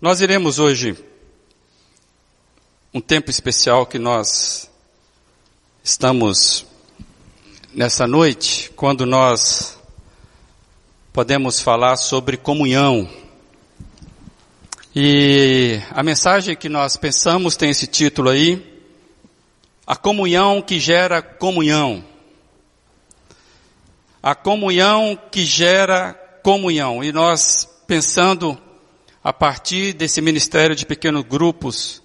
Nós iremos hoje um tempo especial que nós estamos nessa noite, quando nós podemos falar sobre comunhão. E a mensagem que nós pensamos tem esse título aí, a comunhão que gera comunhão. A comunhão que gera comunhão. E nós pensando a partir desse ministério de pequenos grupos,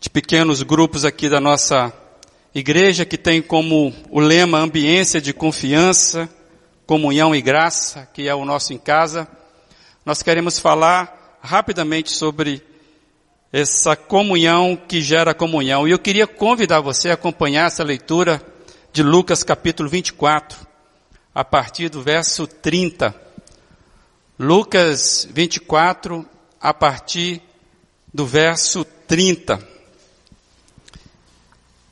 de pequenos grupos aqui da nossa igreja que tem como o lema ambiência de confiança, comunhão e graça, que é o nosso em casa. Nós queremos falar rapidamente sobre essa comunhão que gera comunhão. E eu queria convidar você a acompanhar essa leitura de Lucas capítulo 24, a partir do verso 30. Lucas 24, a partir do verso 30.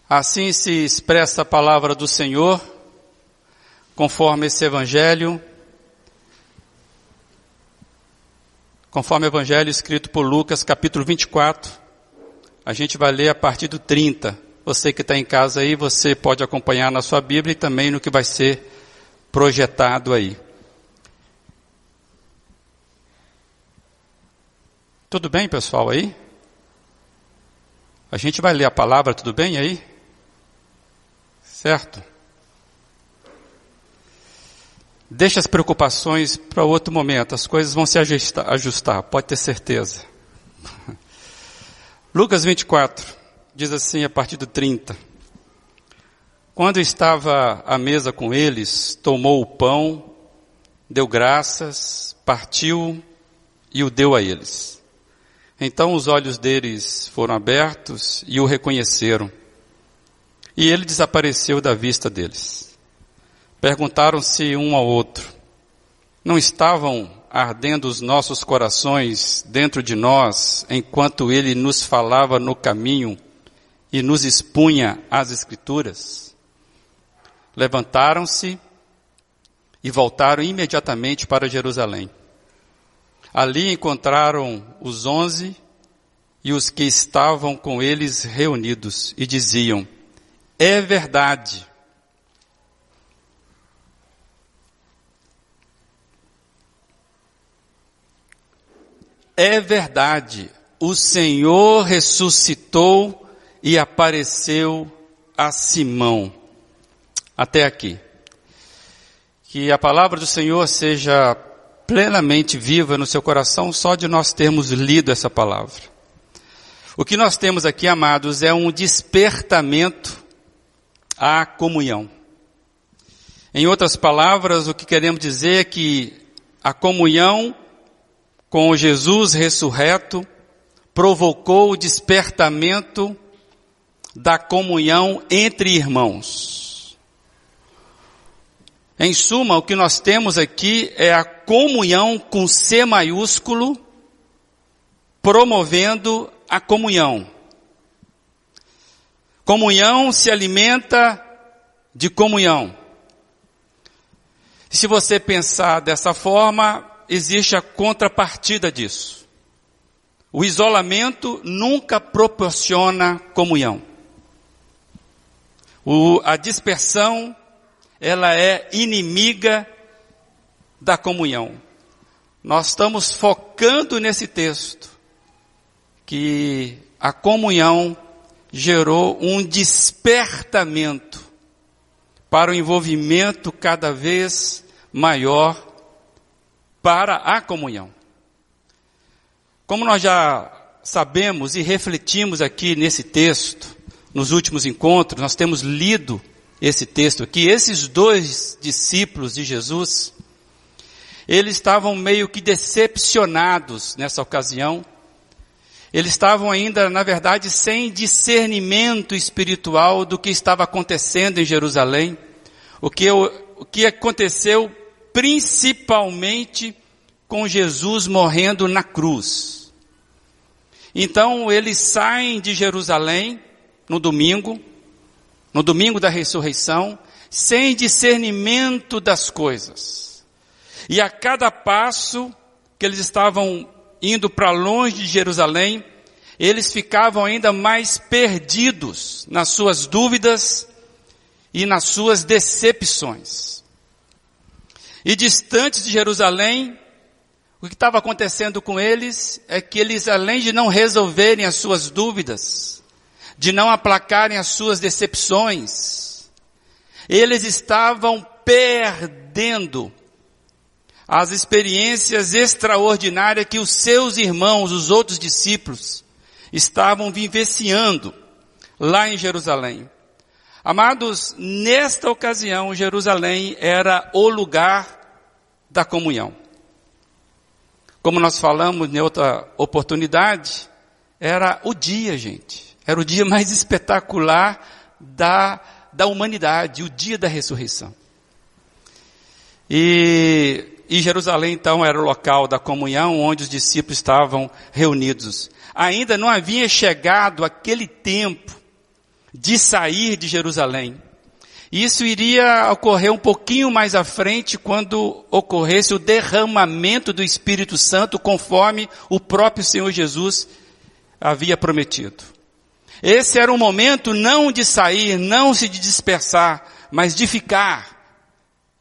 Assim se expressa a palavra do Senhor, conforme esse evangelho, conforme o evangelho escrito por Lucas, capítulo 24. A gente vai ler a partir do 30. Você que está em casa aí, você pode acompanhar na sua Bíblia e também no que vai ser projetado aí. Tudo bem, pessoal, aí? A gente vai ler a palavra, tudo bem aí? Certo? Deixa as preocupações para outro momento, as coisas vão se ajustar, ajustar, pode ter certeza. Lucas 24 diz assim a partir do 30. Quando estava à mesa com eles, tomou o pão, deu graças, partiu e o deu a eles. Então os olhos deles foram abertos e o reconheceram. E ele desapareceu da vista deles. Perguntaram-se um ao outro: Não estavam ardendo os nossos corações dentro de nós enquanto ele nos falava no caminho e nos expunha as Escrituras? Levantaram-se e voltaram imediatamente para Jerusalém. Ali encontraram os onze e os que estavam com eles reunidos e diziam: É verdade. É verdade. O Senhor ressuscitou e apareceu a Simão. Até aqui. Que a palavra do Senhor seja plenamente viva no seu coração só de nós termos lido essa palavra. O que nós temos aqui, amados, é um despertamento à comunhão. Em outras palavras, o que queremos dizer é que a comunhão com Jesus ressurreto provocou o despertamento da comunhão entre irmãos. Em suma, o que nós temos aqui é a comunhão com C maiúsculo, promovendo a comunhão. Comunhão se alimenta de comunhão. Se você pensar dessa forma, existe a contrapartida disso. O isolamento nunca proporciona comunhão. O, a dispersão ela é inimiga da comunhão. Nós estamos focando nesse texto que a comunhão gerou um despertamento para o envolvimento cada vez maior para a comunhão. Como nós já sabemos e refletimos aqui nesse texto, nos últimos encontros, nós temos lido esse texto aqui, esses dois discípulos de Jesus, eles estavam meio que decepcionados nessa ocasião. Eles estavam ainda, na verdade, sem discernimento espiritual do que estava acontecendo em Jerusalém. O que, o que aconteceu principalmente com Jesus morrendo na cruz. Então eles saem de Jerusalém no domingo, no domingo da ressurreição, sem discernimento das coisas. E a cada passo que eles estavam indo para longe de Jerusalém, eles ficavam ainda mais perdidos nas suas dúvidas e nas suas decepções. E distantes de Jerusalém, o que estava acontecendo com eles é que eles, além de não resolverem as suas dúvidas, de não aplacarem as suas decepções, eles estavam perdendo as experiências extraordinárias que os seus irmãos, os outros discípulos, estavam vivenciando lá em Jerusalém. Amados, nesta ocasião, Jerusalém era o lugar da comunhão. Como nós falamos em outra oportunidade, era o dia, gente. Era o dia mais espetacular da, da humanidade, o dia da ressurreição. E, e Jerusalém, então, era o local da comunhão onde os discípulos estavam reunidos. Ainda não havia chegado aquele tempo de sair de Jerusalém. Isso iria ocorrer um pouquinho mais à frente quando ocorresse o derramamento do Espírito Santo conforme o próprio Senhor Jesus havia prometido. Esse era um momento não de sair, não se de dispersar, mas de ficar.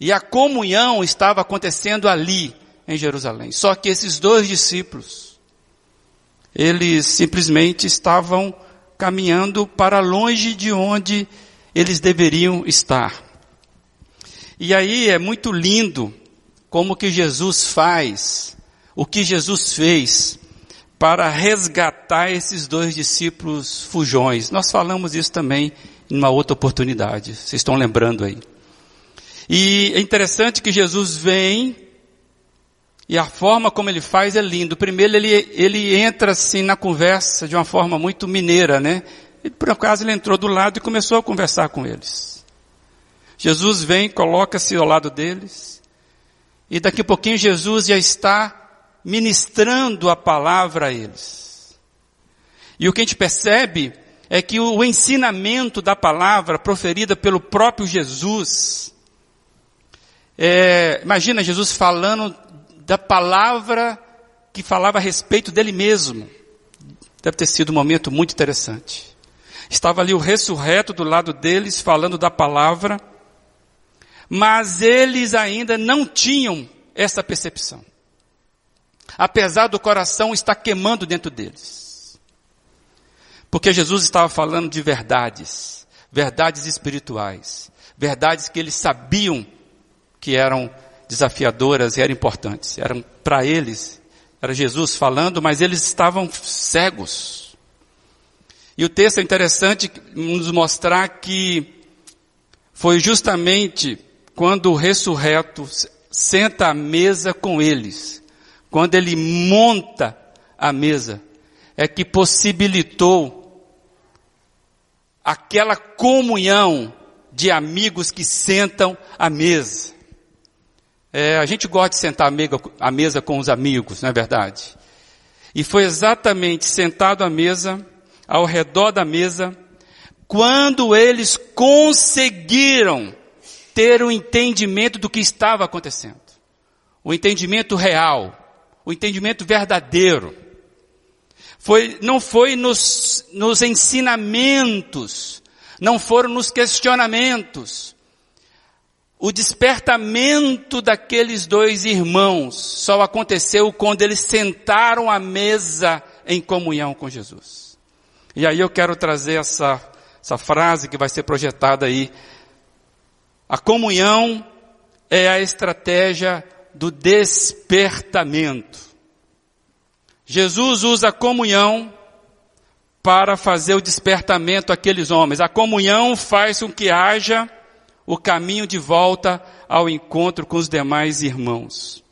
E a comunhão estava acontecendo ali em Jerusalém. Só que esses dois discípulos, eles simplesmente estavam caminhando para longe de onde eles deveriam estar. E aí é muito lindo como que Jesus faz, o que Jesus fez para resgatar esses dois discípulos fujões. Nós falamos isso também em uma outra oportunidade. Vocês estão lembrando aí. E é interessante que Jesus vem e a forma como ele faz é lindo. Primeiro ele, ele entra assim na conversa de uma forma muito mineira, né? E por acaso ele entrou do lado e começou a conversar com eles. Jesus vem, coloca-se ao lado deles. E daqui a pouquinho Jesus já está ministrando a palavra a eles. E o que a gente percebe é que o ensinamento da palavra proferida pelo próprio Jesus, é, imagina Jesus falando da palavra que falava a respeito dele mesmo. Deve ter sido um momento muito interessante. Estava ali o ressurreto do lado deles, falando da palavra, mas eles ainda não tinham essa percepção. Apesar do coração estar queimando dentro deles. Porque Jesus estava falando de verdades, verdades espirituais, verdades que eles sabiam que eram desafiadoras e eram importantes. Eram para eles, era Jesus falando, mas eles estavam cegos. E o texto é interessante nos mostrar que foi justamente quando o ressurreto senta à mesa com eles, quando ele monta a mesa, é que possibilitou aquela comunhão de amigos que sentam à mesa. É, a gente gosta de sentar à mesa com os amigos, não é verdade? E foi exatamente sentado à mesa, ao redor da mesa, quando eles conseguiram ter o um entendimento do que estava acontecendo. O entendimento real, o entendimento verdadeiro. Foi, não foi nos, nos ensinamentos, não foram nos questionamentos, o despertamento daqueles dois irmãos só aconteceu quando eles sentaram à mesa em comunhão com Jesus. E aí eu quero trazer essa, essa frase que vai ser projetada aí. A comunhão é a estratégia do despertamento. Jesus usa a comunhão para fazer o despertamento àqueles homens. A comunhão faz com que haja o caminho de volta ao encontro com os demais irmãos.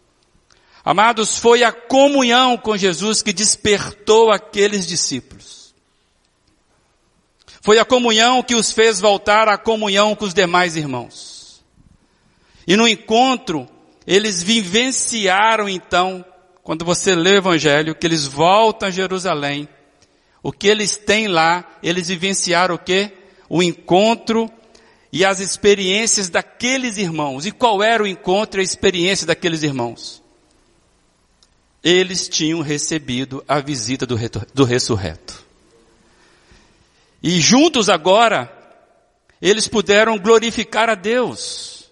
Amados, foi a comunhão com Jesus que despertou aqueles discípulos. Foi a comunhão que os fez voltar à comunhão com os demais irmãos. E no encontro, eles vivenciaram então, quando você lê o Evangelho, que eles voltam a Jerusalém. O que eles têm lá, eles vivenciaram o quê? O encontro e as experiências daqueles irmãos. E qual era o encontro e a experiência daqueles irmãos? eles tinham recebido a visita do, do ressurreto. E juntos agora, eles puderam glorificar a Deus.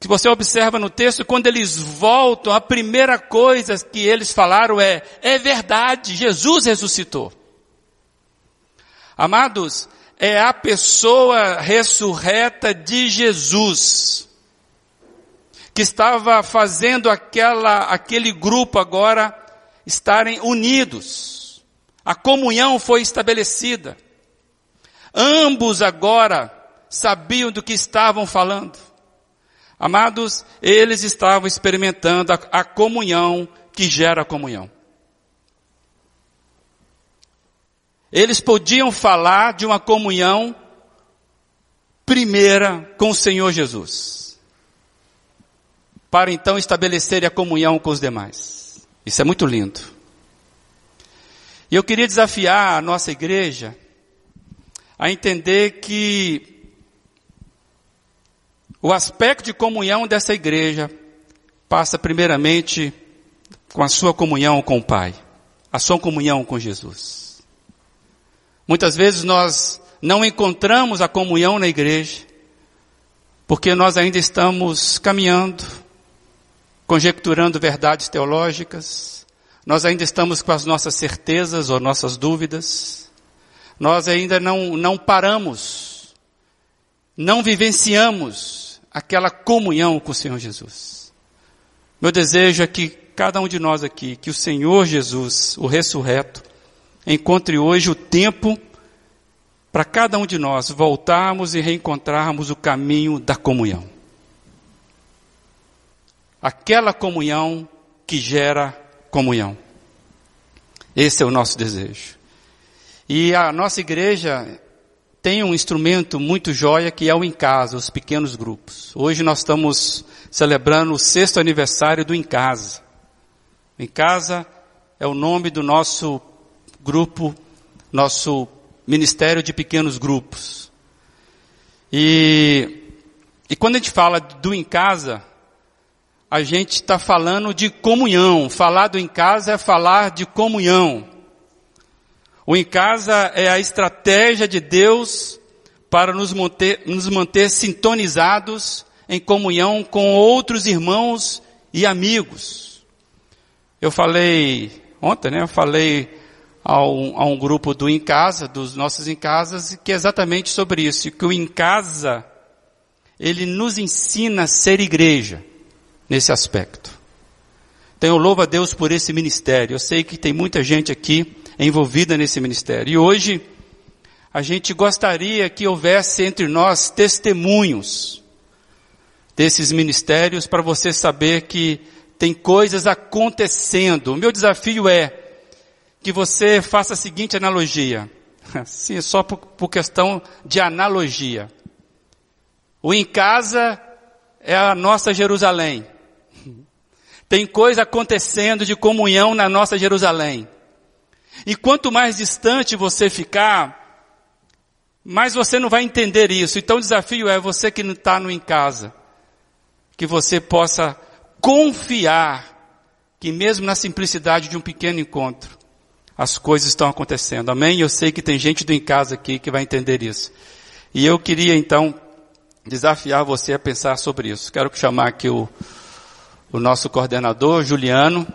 Que você observa no texto, quando eles voltam, a primeira coisa que eles falaram é, é verdade, Jesus ressuscitou. Amados, é a pessoa ressurreta de Jesus que estava fazendo aquela, aquele grupo agora estarem unidos. A comunhão foi estabelecida. Ambos agora sabiam do que estavam falando. Amados, eles estavam experimentando a, a comunhão que gera comunhão. Eles podiam falar de uma comunhão primeira com o Senhor Jesus. Para então estabelecer a comunhão com os demais. Isso é muito lindo. E eu queria desafiar a nossa igreja a entender que o aspecto de comunhão dessa igreja passa primeiramente com a sua comunhão com o Pai, a sua comunhão com Jesus. Muitas vezes nós não encontramos a comunhão na igreja, porque nós ainda estamos caminhando, conjecturando verdades teológicas, nós ainda estamos com as nossas certezas ou nossas dúvidas, nós ainda não, não paramos, não vivenciamos aquela comunhão com o Senhor Jesus. Meu desejo é que cada um de nós aqui, que o Senhor Jesus, o ressurreto, encontre hoje o tempo para cada um de nós voltarmos e reencontrarmos o caminho da comunhão. Aquela comunhão que gera comunhão. Esse é o nosso desejo. E a nossa igreja tem um instrumento muito jóia que é o Em Casa, os pequenos grupos. Hoje nós estamos celebrando o sexto aniversário do Em Casa. Em Casa é o nome do nosso grupo, nosso ministério de pequenos grupos. E, e quando a gente fala do em casa, a gente está falando de comunhão. Falar do em casa é falar de comunhão. O em casa é a estratégia de Deus para nos manter, nos manter sintonizados em comunhão com outros irmãos e amigos. Eu falei ontem, né? Eu falei a um, a um grupo do Em Casa, dos nossos Em Casas, que é exatamente sobre isso, que o Em Casa, ele nos ensina a ser igreja, nesse aspecto. Então eu louvo a Deus por esse ministério. Eu sei que tem muita gente aqui envolvida nesse ministério. E hoje, a gente gostaria que houvesse entre nós testemunhos desses ministérios para você saber que tem coisas acontecendo. O meu desafio é, que você faça a seguinte analogia. Sim, só por, por questão de analogia. O em casa é a nossa Jerusalém. Tem coisa acontecendo de comunhão na nossa Jerusalém. E quanto mais distante você ficar, mais você não vai entender isso. Então o desafio é você que não está no em casa, que você possa confiar que mesmo na simplicidade de um pequeno encontro, as coisas estão acontecendo. Amém? Eu sei que tem gente do em casa aqui que vai entender isso. E eu queria então desafiar você a pensar sobre isso. Quero chamar aqui o, o nosso coordenador, Juliano,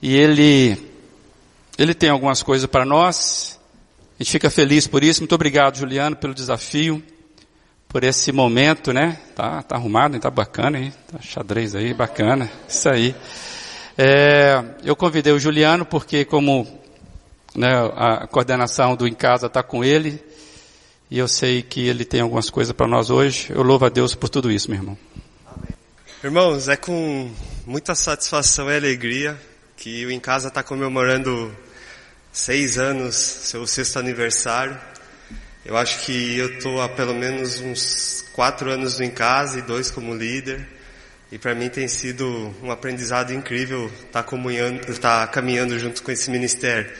e ele, ele tem algumas coisas para nós. A gente fica feliz por isso. Muito obrigado, Juliano, pelo desafio, por esse momento, né? Tá, tá arrumado, tá bacana, hein? Tá xadrez aí, bacana. Isso aí. É, eu convidei o Juliano porque como né, a coordenação do Em Casa está com ele, e eu sei que ele tem algumas coisas para nós hoje. Eu louvo a Deus por tudo isso, meu irmão. Amém. Irmãos, é com muita satisfação e alegria que o Em Casa está comemorando seis anos, seu sexto aniversário. Eu acho que eu estou há pelo menos uns quatro anos no Em Casa e dois como líder. E para mim tem sido um aprendizado incrível estar tá tá caminhando junto com esse ministério.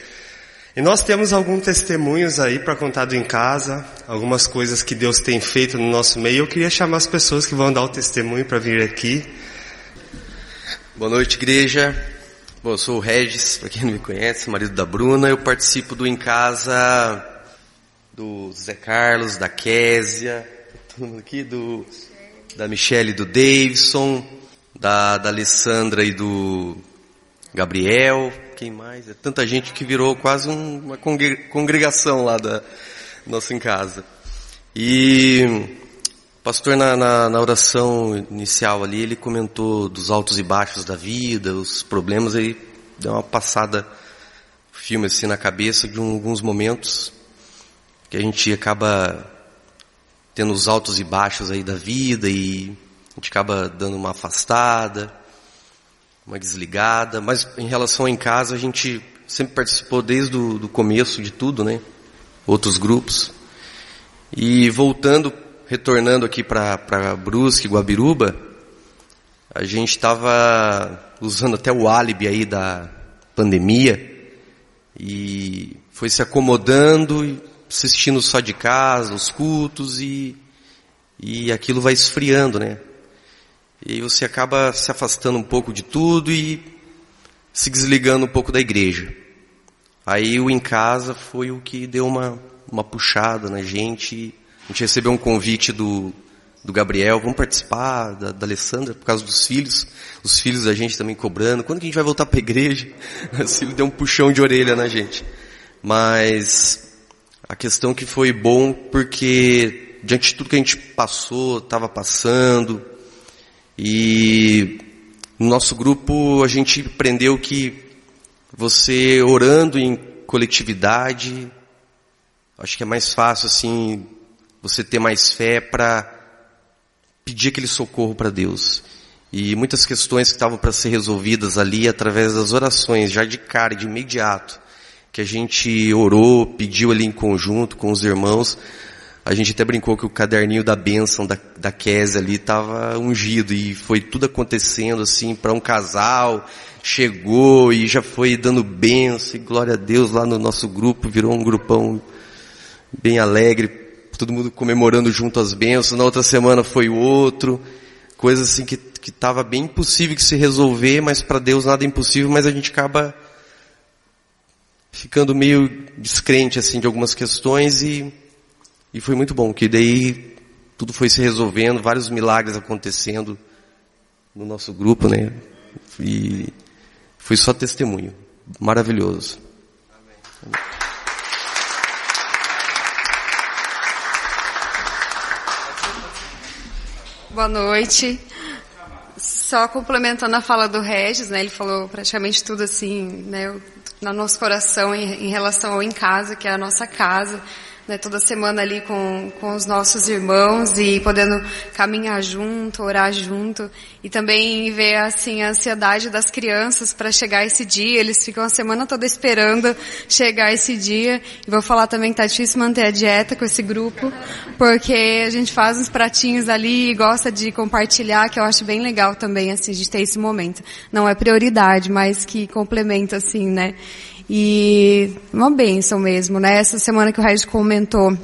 E nós temos alguns testemunhos aí para contado em casa, algumas coisas que Deus tem feito no nosso meio. Eu queria chamar as pessoas que vão dar o testemunho para vir aqui. Boa noite, igreja. Bom, eu sou o Regis, para quem não me conhece, marido da Bruna. Eu participo do Em Casa do Zé Carlos, da Késia, aqui do da Michelle, do Davidson, da, da Alessandra e do Gabriel. Quem mais? É tanta gente que virou quase um, uma congregação lá da nossa em casa. E pastor, na, na, na, oração inicial ali, ele comentou dos altos e baixos da vida, os problemas, ele deu uma passada, filme assim na cabeça de um, alguns momentos que a gente acaba tendo os altos e baixos aí da vida e a gente acaba dando uma afastada, uma desligada, mas em relação em casa a gente sempre participou desde o do começo de tudo, né? Outros grupos. E voltando retornando aqui para Brusque, Guabiruba, a gente estava usando até o álibi aí da pandemia e foi se acomodando e assistindo só de casa, os cultos e, e aquilo vai esfriando, né? E você acaba se afastando um pouco de tudo e se desligando um pouco da igreja. Aí o em casa foi o que deu uma, uma puxada na gente a gente recebeu um convite do, do Gabriel, vamos participar, da, da Alessandra, por causa dos filhos, os filhos da gente também cobrando, quando que a gente vai voltar para a igreja? Filho deu um puxão de orelha na gente. Mas a questão que foi bom porque diante de tudo que a gente passou, estava passando, e no nosso grupo a gente aprendeu que você orando em coletividade, acho que é mais fácil assim você ter mais fé para pedir aquele socorro para Deus. E muitas questões que estavam para ser resolvidas ali através das orações, já de cara, de imediato, que a gente orou, pediu ali em conjunto com os irmãos. A gente até brincou que o caderninho da bênção da, da Kézia ali estava ungido e foi tudo acontecendo assim para um casal, chegou e já foi dando bênção e glória a Deus lá no nosso grupo, virou um grupão bem alegre, todo mundo comemorando junto as bênçãos, na outra semana foi outro, coisas assim que que estava bem impossível de se resolver, mas para Deus nada é impossível, mas a gente acaba ficando meio descrente assim de algumas questões e e foi muito bom, que daí tudo foi se resolvendo, vários milagres acontecendo no nosso grupo, né? E foi só testemunho. Maravilhoso. Amém. Boa noite. Só complementando a fala do Regis, né? Ele falou praticamente tudo assim, né? No nosso coração em, em relação ao em casa, que é a nossa casa né, toda semana ali com, com os nossos irmãos e podendo caminhar junto, orar junto e também ver assim a ansiedade das crianças para chegar esse dia. Eles ficam a semana toda esperando chegar esse dia. E vou falar também que tá difícil manter a dieta com esse grupo, porque a gente faz uns pratinhos ali e gosta de compartilhar, que eu acho bem legal também assim de ter esse momento. Não é prioridade, mas que complementa assim, né? E uma benção mesmo, né? Essa semana que o Regis comentou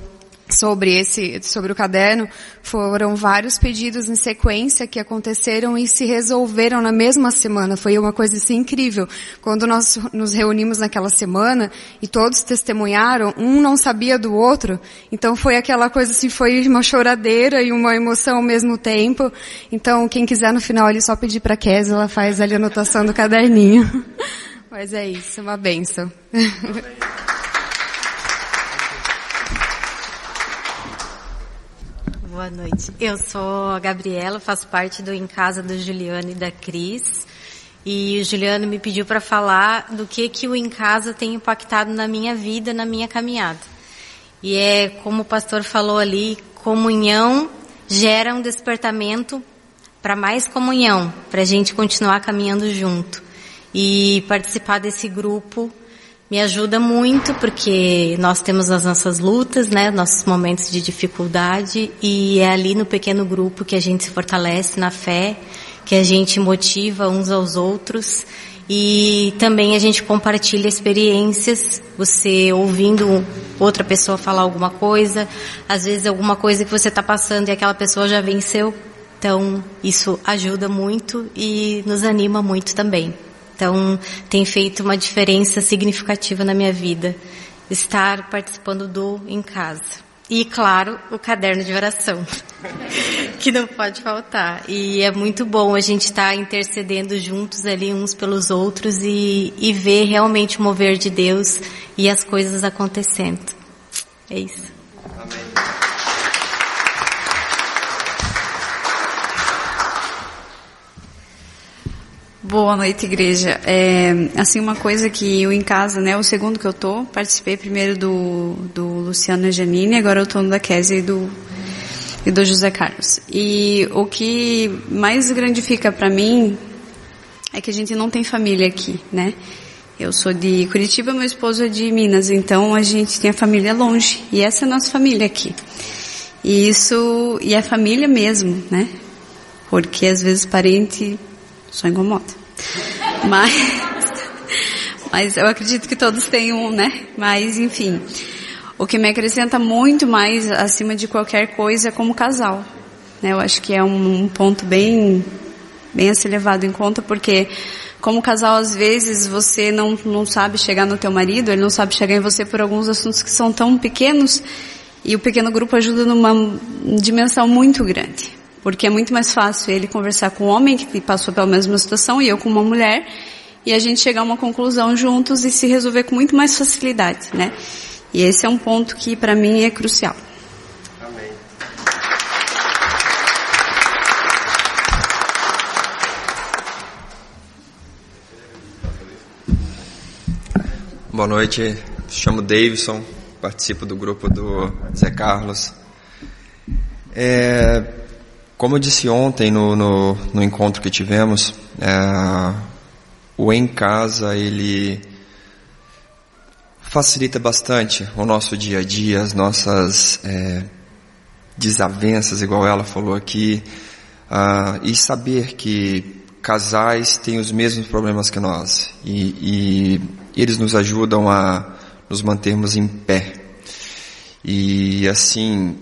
sobre esse, sobre o caderno, foram vários pedidos em sequência que aconteceram e se resolveram na mesma semana. Foi uma coisa assim incrível. Quando nós nos reunimos naquela semana e todos testemunharam, um não sabia do outro. Então foi aquela coisa assim, foi uma choradeira e uma emoção ao mesmo tempo. Então quem quiser no final ali só pedir para Kes, ela faz ali a anotação do caderninho. Mas é isso, uma benção. Boa noite. Eu sou a Gabriela, faço parte do Em Casa do Juliano e da Cris. E o Juliano me pediu para falar do que que o Em Casa tem impactado na minha vida, na minha caminhada. E é como o pastor falou ali, comunhão gera um despertamento para mais comunhão, para a gente continuar caminhando junto. E participar desse grupo me ajuda muito porque nós temos as nossas lutas, né, nossos momentos de dificuldade e é ali no pequeno grupo que a gente se fortalece na fé, que a gente motiva uns aos outros. E também a gente compartilha experiências, você ouvindo outra pessoa falar alguma coisa, às vezes alguma coisa que você está passando e aquela pessoa já venceu. Então, isso ajuda muito e nos anima muito também. Então, tem feito uma diferença significativa na minha vida estar participando do em casa. E, claro, o caderno de oração, que não pode faltar. E é muito bom a gente estar tá intercedendo juntos ali uns pelos outros e, e ver realmente o mover de Deus e as coisas acontecendo. É isso. Boa noite, igreja. É, assim, uma coisa que eu em casa, né, o segundo que eu tô, participei primeiro do, do Luciano e Janine, agora eu tô no da Kézia e do, e do José Carlos. E o que mais grandifica para mim é que a gente não tem família aqui, né? Eu sou de Curitiba, meu esposo é de Minas, então a gente tem a família longe. E essa é a nossa família aqui. E isso, e é família mesmo, né? Porque às vezes parente só incomoda. Mas, mas eu acredito que todos têm um, né? Mas, enfim. O que me acrescenta muito mais acima de qualquer coisa é como casal. Né? Eu acho que é um, um ponto bem, bem a ser levado em conta, porque como casal, às vezes, você não, não sabe chegar no teu marido, ele não sabe chegar em você por alguns assuntos que são tão pequenos, e o pequeno grupo ajuda numa dimensão muito grande. Porque é muito mais fácil ele conversar com um homem que passou pela mesma situação e eu com uma mulher e a gente chegar a uma conclusão juntos e se resolver com muito mais facilidade, né? E esse é um ponto que para mim é crucial. Amém. Boa noite, me chamo Davidson, participo do grupo do Zé Carlos. É, como eu disse ontem no, no, no encontro que tivemos, é, o em casa ele facilita bastante o nosso dia a dia, as nossas é, desavenças, igual ela falou aqui, uh, e saber que casais têm os mesmos problemas que nós e, e eles nos ajudam a nos mantermos em pé. E assim,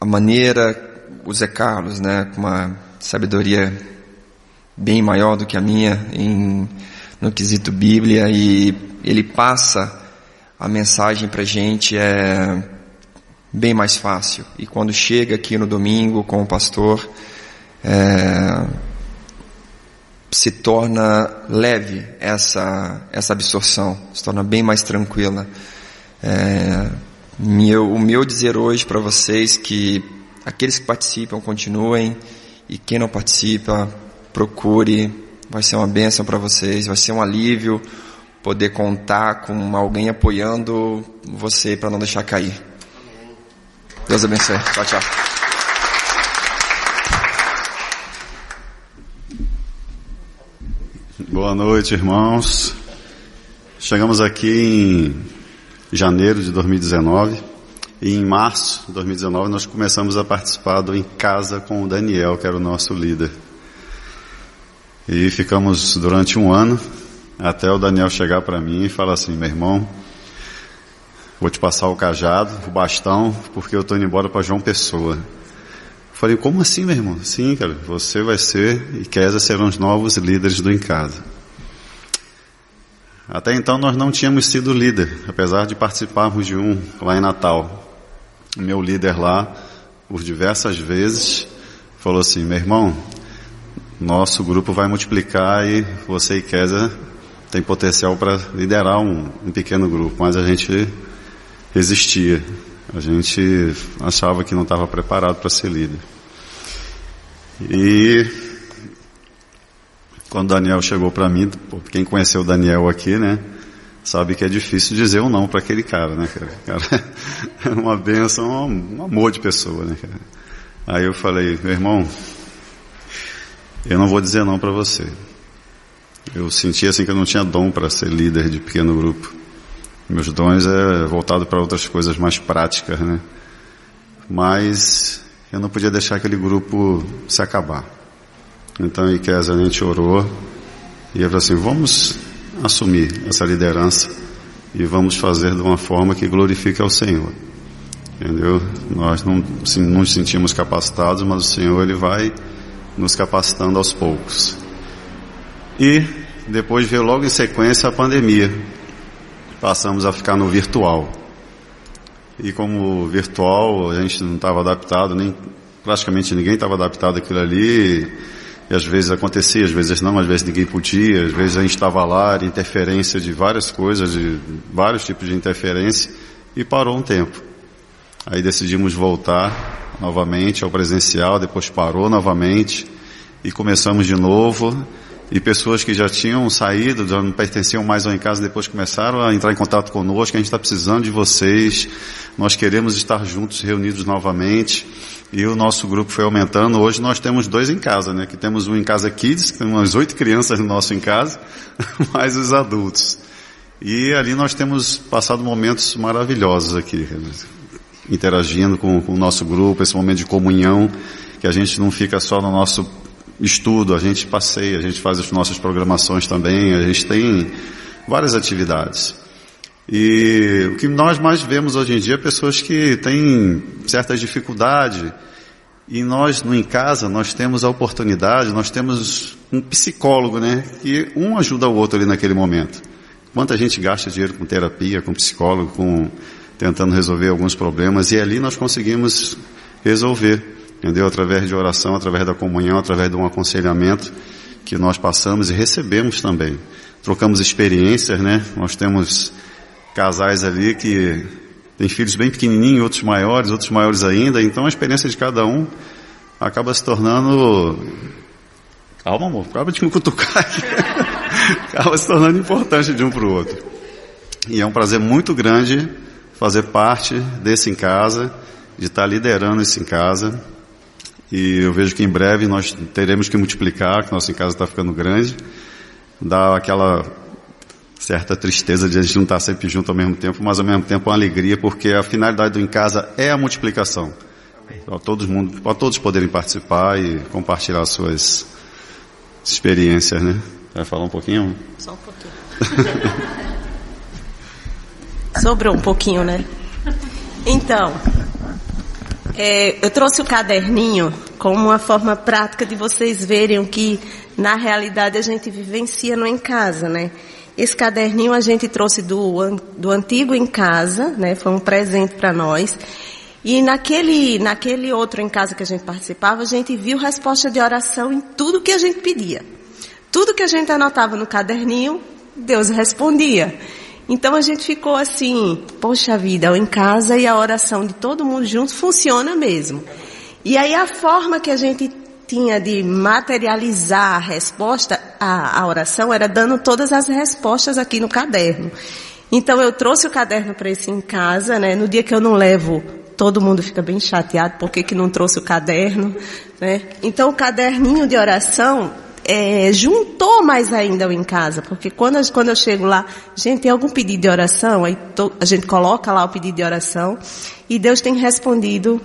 a maneira o Zé Carlos, né, com uma sabedoria bem maior do que a minha em, no quesito Bíblia e ele passa a mensagem para gente é bem mais fácil. E quando chega aqui no domingo com o pastor, é, se torna leve essa, essa absorção, se torna bem mais tranquila. É, meu, o meu dizer hoje para vocês que Aqueles que participam continuem e quem não participa, procure. Vai ser uma bênção para vocês, vai ser um alívio poder contar com alguém apoiando você para não deixar cair. Deus abençoe. Tchau, tchau. Boa noite, irmãos. Chegamos aqui em janeiro de 2019 e em março de 2019 nós começamos a participar do Em Casa com o Daniel, que era o nosso líder. E ficamos durante um ano, até o Daniel chegar para mim e falar assim, meu irmão, vou te passar o cajado, o bastão, porque eu estou indo embora para João Pessoa. falei, como assim, meu irmão? Sim, cara, você vai ser e Kézia serão os novos líderes do Em Casa. Até então nós não tínhamos sido líder, apesar de participarmos de um lá em Natal meu líder lá, por diversas vezes, falou assim, meu irmão, nosso grupo vai multiplicar e você e Kézia tem potencial para liderar um, um, pequeno grupo, mas a gente resistia. A gente achava que não estava preparado para ser líder. E quando Daniel chegou para mim, quem conheceu o Daniel aqui, né? Sabe que é difícil dizer um não para aquele cara, né, cara? cara é uma benção, um amor de pessoa, né, cara? Aí eu falei, meu irmão, eu não vou dizer não para você. Eu senti assim que eu não tinha dom para ser líder de pequeno grupo. Meus dons é voltado para outras coisas mais práticas, né? Mas eu não podia deixar aquele grupo se acabar. Então, em casa a gente orou e eu falei assim, vamos assumir essa liderança e vamos fazer de uma forma que glorifique ao Senhor. entendeu? Nós não assim, nos sentimos capacitados, mas o Senhor ele vai nos capacitando aos poucos. E depois veio logo em sequência a pandemia. Passamos a ficar no virtual. E como virtual a gente não estava adaptado, nem praticamente ninguém estava adaptado àquilo ali. E às vezes acontecia, às vezes não, às vezes ninguém podia, às vezes a gente estava lá, interferência de várias coisas, de vários tipos de interferência, e parou um tempo. Aí decidimos voltar novamente ao presencial, depois parou novamente, e começamos de novo, e pessoas que já tinham saído, já não pertenciam mais ao em casa, depois começaram a entrar em contato conosco, a gente está precisando de vocês, nós queremos estar juntos, reunidos novamente, e o nosso grupo foi aumentando, hoje nós temos dois em casa, né, que temos um em casa Kids, que tem umas oito crianças no nosso em casa, mais os adultos. E ali nós temos passado momentos maravilhosos aqui, interagindo com, com o nosso grupo, esse momento de comunhão, que a gente não fica só no nosso estudo, a gente passeia, a gente faz as nossas programações também, a gente tem várias atividades. E o que nós mais vemos hoje em dia é pessoas que têm certa dificuldade e nós, Em Casa, nós temos a oportunidade, nós temos um psicólogo, né? Que um ajuda o outro ali naquele momento. Quanta gente gasta dinheiro com terapia, com psicólogo, com tentando resolver alguns problemas e ali nós conseguimos resolver entendeu? Através de oração, através da comunhão, através de um aconselhamento que nós passamos e recebemos também. Trocamos experiências, né? Nós temos casais ali que têm filhos bem pequenininhos, outros maiores, outros maiores ainda, então a experiência de cada um acaba se tornando Calma, amor, acaba de me cutucar. acaba se tornando importante de um para o outro. E é um prazer muito grande fazer parte desse em casa, de estar liderando esse em casa. E eu vejo que em breve nós teremos que multiplicar, que nossa casa está ficando grande. Dá aquela certa tristeza de a gente não estar sempre junto ao mesmo tempo, mas ao mesmo tempo uma alegria, porque a finalidade do em casa é a multiplicação. Para todos, mundo, para todos poderem participar e compartilhar suas experiências, né? Vai falar um pouquinho? Só um pouquinho. Sobrou um pouquinho, né? Então, é, eu trouxe o caderninho como uma forma prática de vocês verem o que na realidade a gente vivencia no em casa, né? Esse caderninho a gente trouxe do, do antigo em casa, né? Foi um presente para nós. E naquele, naquele outro em casa que a gente participava, a gente viu resposta de oração em tudo que a gente pedia. Tudo que a gente anotava no caderninho, Deus respondia. Então a gente ficou assim, poxa vida, em casa e a oração de todo mundo junto funciona mesmo. E aí a forma que a gente tinha de materializar a resposta, a, a oração, era dando todas as respostas aqui no caderno. Então eu trouxe o caderno para esse em casa, né? No dia que eu não levo, todo mundo fica bem chateado, por que, que não trouxe o caderno, né? Então o caderninho de oração, é, juntou mais ainda o em casa, porque quando, eu, quando eu chego lá, gente, tem algum pedido de oração? Aí to, a gente coloca lá o pedido de oração e Deus tem respondido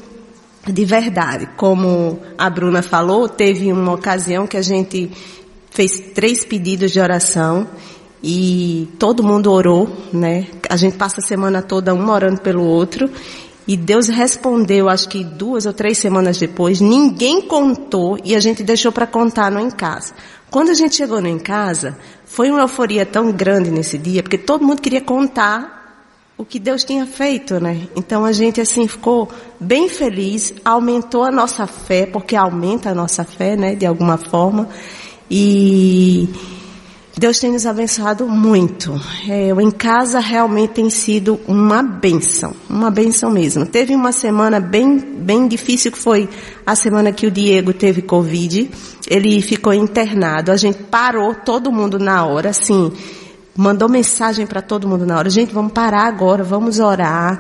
de verdade. Como a Bruna falou, teve uma ocasião que a gente fez três pedidos de oração e todo mundo orou, né? A gente passa a semana toda um orando pelo outro e Deus respondeu, acho que duas ou três semanas depois, ninguém contou e a gente deixou para contar no em casa. Quando a gente chegou no em casa, foi uma euforia tão grande nesse dia, porque todo mundo queria contar o que Deus tinha feito, né? Então a gente assim ficou bem feliz, aumentou a nossa fé, porque aumenta a nossa fé, né, de alguma forma. E Deus tem nos abençoado muito. É, o em casa realmente tem sido uma benção, uma benção mesmo. Teve uma semana bem, bem difícil que foi a semana que o Diego teve Covid. Ele ficou internado. A gente parou todo mundo na hora, assim, mandou mensagem para todo mundo na hora. Gente, vamos parar agora, vamos orar.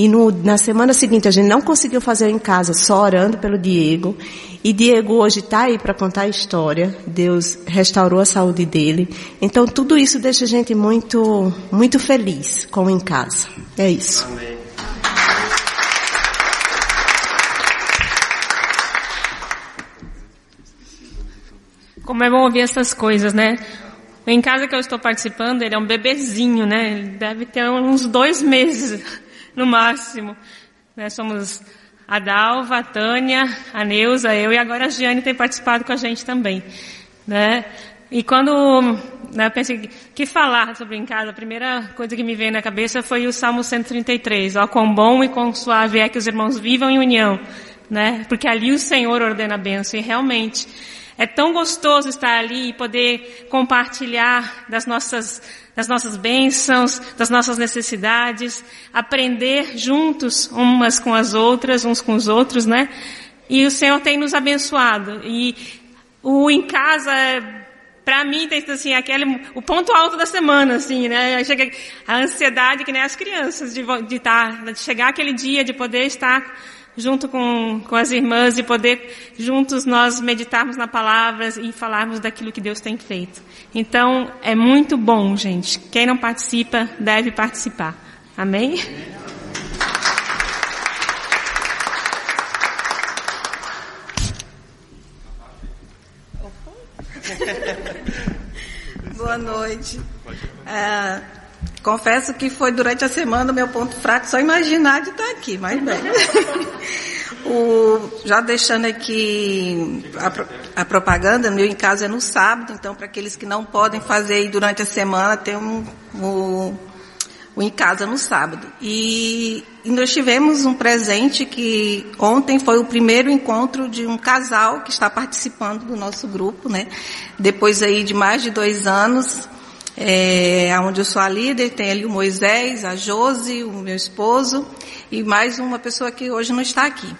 E no, na semana seguinte a gente não conseguiu fazer em casa, só orando pelo Diego. E Diego hoje está aí para contar a história. Deus restaurou a saúde dele. Então tudo isso deixa a gente muito, muito feliz com em casa. É isso. Amém. Como é bom ouvir essas coisas, né? Em casa que eu estou participando, ele é um bebezinho, né? Ele deve ter uns dois meses no máximo. Né? Somos a Dalva, a Tânia, a Neuza, eu e agora a Giane tem participado com a gente também. Né? E quando né, eu pensei que falar sobre em casa, a primeira coisa que me veio na cabeça foi o Salmo 133. Ó, quão bom e quão suave é que os irmãos vivam em união, né? Porque ali o Senhor ordena a bênção e realmente é tão gostoso estar ali e poder compartilhar das nossas, das nossas bênçãos, das nossas necessidades, aprender juntos umas com as outras, uns com os outros, né? E o Senhor tem nos abençoado. E o em casa para mim tem assim aquele o ponto alto da semana assim né a ansiedade que nem as crianças de de, estar, tá, de chegar aquele dia de poder estar junto com, com as irmãs e poder juntos nós meditarmos na palavra e falarmos daquilo que Deus tem feito. Então, é muito bom, gente. Quem não participa, deve participar. Amém? Boa noite. É, confesso que foi durante a semana o meu ponto fraco só imaginar de estar aqui, mas bem. o, já deixando aqui a, a, propaganda, meu em casa é no sábado, então para aqueles que não podem fazer aí durante a semana, tem um, um, um em casa no sábado. E, e nós tivemos um presente que ontem foi o primeiro encontro de um casal que está participando do nosso grupo, né? Depois aí de mais de dois anos, é, onde eu sou a líder, tem ali o Moisés, a Josi, o meu esposo, e mais uma pessoa que hoje não está aqui.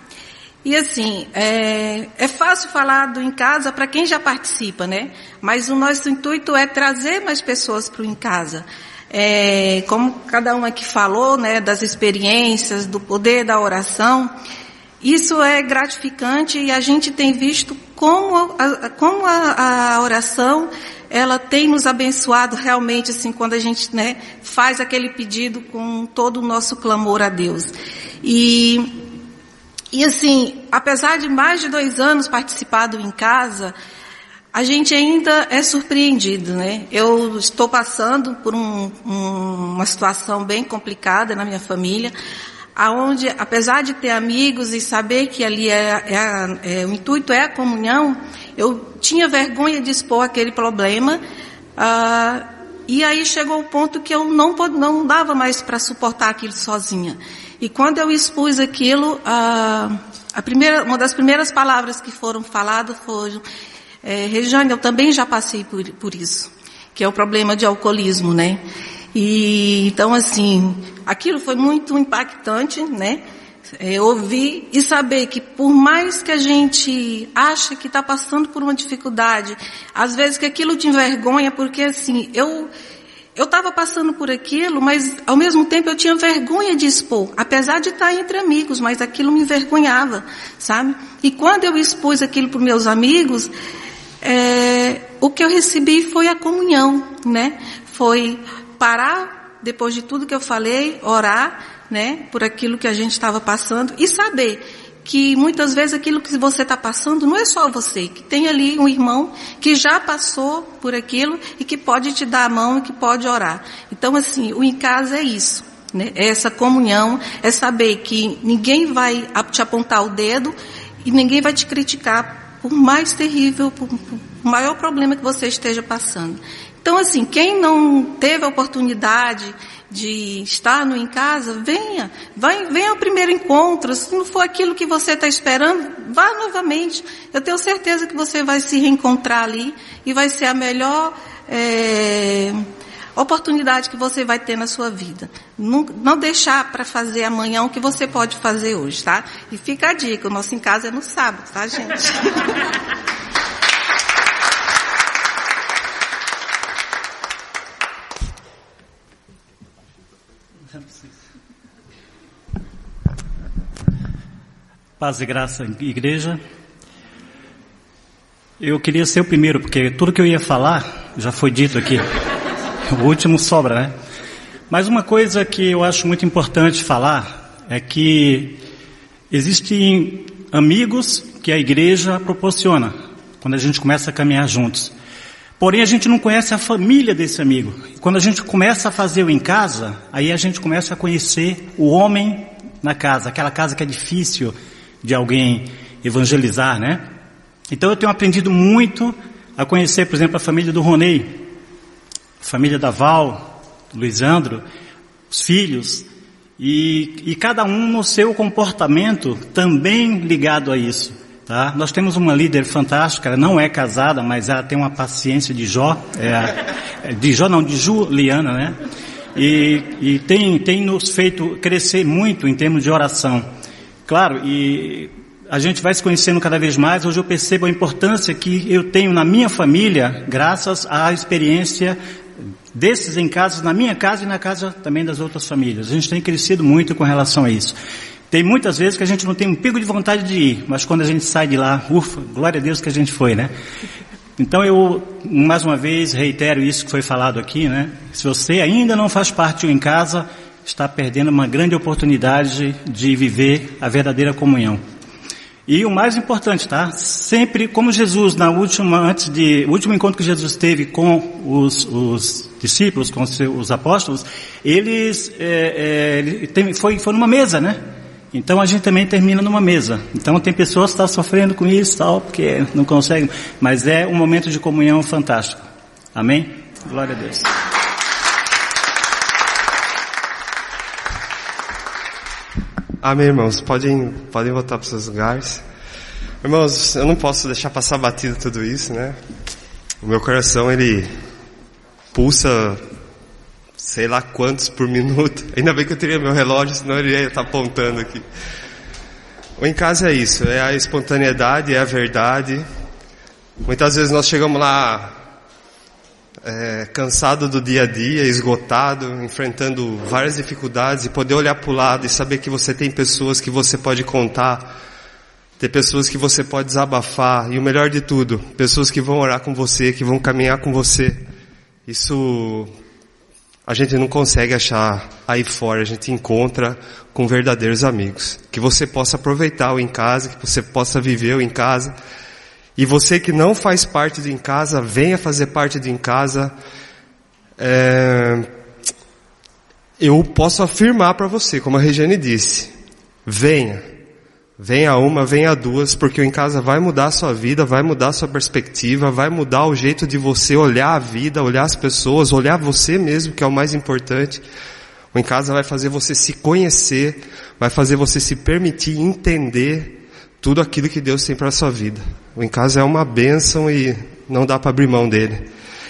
E assim, é, é fácil falar do Em Casa para quem já participa, né? Mas o nosso intuito é trazer mais pessoas para o Em Casa. É, como cada um aqui falou, né, das experiências, do poder da oração, isso é gratificante e a gente tem visto como a, como a, a oração ela tem nos abençoado realmente assim quando a gente né, faz aquele pedido com todo o nosso clamor a Deus. E e assim, apesar de mais de dois anos participado em casa, a gente ainda é surpreendido, né? Eu estou passando por um, um, uma situação bem complicada na minha família, aonde, apesar de ter amigos e saber que ali é, é, é, o intuito é a comunhão, eu tinha vergonha de expor aquele problema. Ah, e aí chegou o ponto que eu não, não dava mais para suportar aquilo sozinha. E quando eu expus aquilo, a, a primeira, uma das primeiras palavras que foram faladas foram, é, Regiane, eu também já passei por, por isso, que é o problema de alcoolismo, né? E então assim, aquilo foi muito impactante, né? É, ouvir e saber que por mais que a gente acha que está passando por uma dificuldade, às vezes que aquilo te envergonha, porque assim, eu eu estava passando por aquilo, mas ao mesmo tempo eu tinha vergonha de expor, apesar de estar entre amigos, mas aquilo me envergonhava, sabe? E quando eu expus aquilo para meus amigos, é, o que eu recebi foi a comunhão, né? Foi parar depois de tudo que eu falei, orar, né? Por aquilo que a gente estava passando e saber que muitas vezes aquilo que você está passando não é só você, que tem ali um irmão que já passou por aquilo e que pode te dar a mão e que pode orar. Então, assim, o em casa é isso. Né? É essa comunhão, é saber que ninguém vai te apontar o dedo e ninguém vai te criticar por mais terrível, por, por maior problema que você esteja passando. Então, assim, quem não teve a oportunidade de estar no em casa, venha, vai, venha ao primeiro encontro. Se não for aquilo que você está esperando, vá novamente. Eu tenho certeza que você vai se reencontrar ali e vai ser a melhor é, oportunidade que você vai ter na sua vida. Não, não deixar para fazer amanhã o que você pode fazer hoje, tá? E fica a dica, o nosso em casa é no sábado, tá, gente? Paz e graça, igreja. Eu queria ser o primeiro, porque tudo que eu ia falar já foi dito aqui. O último sobra, né? Mas uma coisa que eu acho muito importante falar é que existem amigos que a igreja proporciona quando a gente começa a caminhar juntos. Porém, a gente não conhece a família desse amigo. Quando a gente começa a fazer o em casa, aí a gente começa a conhecer o homem na casa, aquela casa que é difícil de alguém evangelizar, né? Então eu tenho aprendido muito a conhecer, por exemplo, a família do Ronei, a família da Val, do Luizandro, os filhos, e, e cada um no seu comportamento também ligado a isso. Tá? Nós temos uma líder fantástica, ela não é casada, mas ela tem uma paciência de Jó, é, de Jó não, de Juliana, né? E, e tem, tem nos feito crescer muito em termos de oração. Claro, e a gente vai se conhecendo cada vez mais. Hoje eu percebo a importância que eu tenho na minha família, graças à experiência desses em casa, na minha casa e na casa também das outras famílias. A gente tem crescido muito com relação a isso. Tem muitas vezes que a gente não tem um pico de vontade de ir, mas quando a gente sai de lá, ufa, glória a Deus que a gente foi, né? Então eu, mais uma vez, reitero isso que foi falado aqui, né? Se você ainda não faz parte do Em Casa, está perdendo uma grande oportunidade de viver a verdadeira comunhão. E o mais importante, tá? Sempre, como Jesus, na última, antes de, o último encontro que Jesus teve com os, os discípulos, com os, os apóstolos, eles, é, é, foi, foi numa mesa, né? Então a gente também termina numa mesa. Então tem pessoas que estão sofrendo com isso, tal, porque não conseguem, mas é um momento de comunhão fantástico. Amém? Glória a Deus. Amém, irmãos. Podem, podem voltar para seus lugares. Irmãos, eu não posso deixar passar batido tudo isso, né? O meu coração, ele pulsa sei lá quantos por minuto. Ainda bem que eu teria meu relógio, senão ele ia estar apontando aqui. O em casa é isso, é a espontaneidade, é a verdade. Muitas vezes nós chegamos lá é, cansado do dia a dia, esgotado, enfrentando várias dificuldades e poder olhar para o lado e saber que você tem pessoas que você pode contar, ter pessoas que você pode desabafar e o melhor de tudo, pessoas que vão orar com você, que vão caminhar com você. Isso a gente não consegue achar aí fora, a gente encontra com verdadeiros amigos. Que você possa aproveitar o em casa, que você possa viver o em casa. E você que não faz parte do em casa, venha fazer parte do em casa. É... Eu posso afirmar para você, como a Regiane disse, venha. Venha uma, venha duas, porque o em casa vai mudar a sua vida, vai mudar a sua perspectiva, vai mudar o jeito de você olhar a vida, olhar as pessoas, olhar você mesmo, que é o mais importante. O em casa vai fazer você se conhecer, vai fazer você se permitir entender tudo aquilo que Deus tem para a sua vida. O em casa é uma bênção e não dá para abrir mão dele.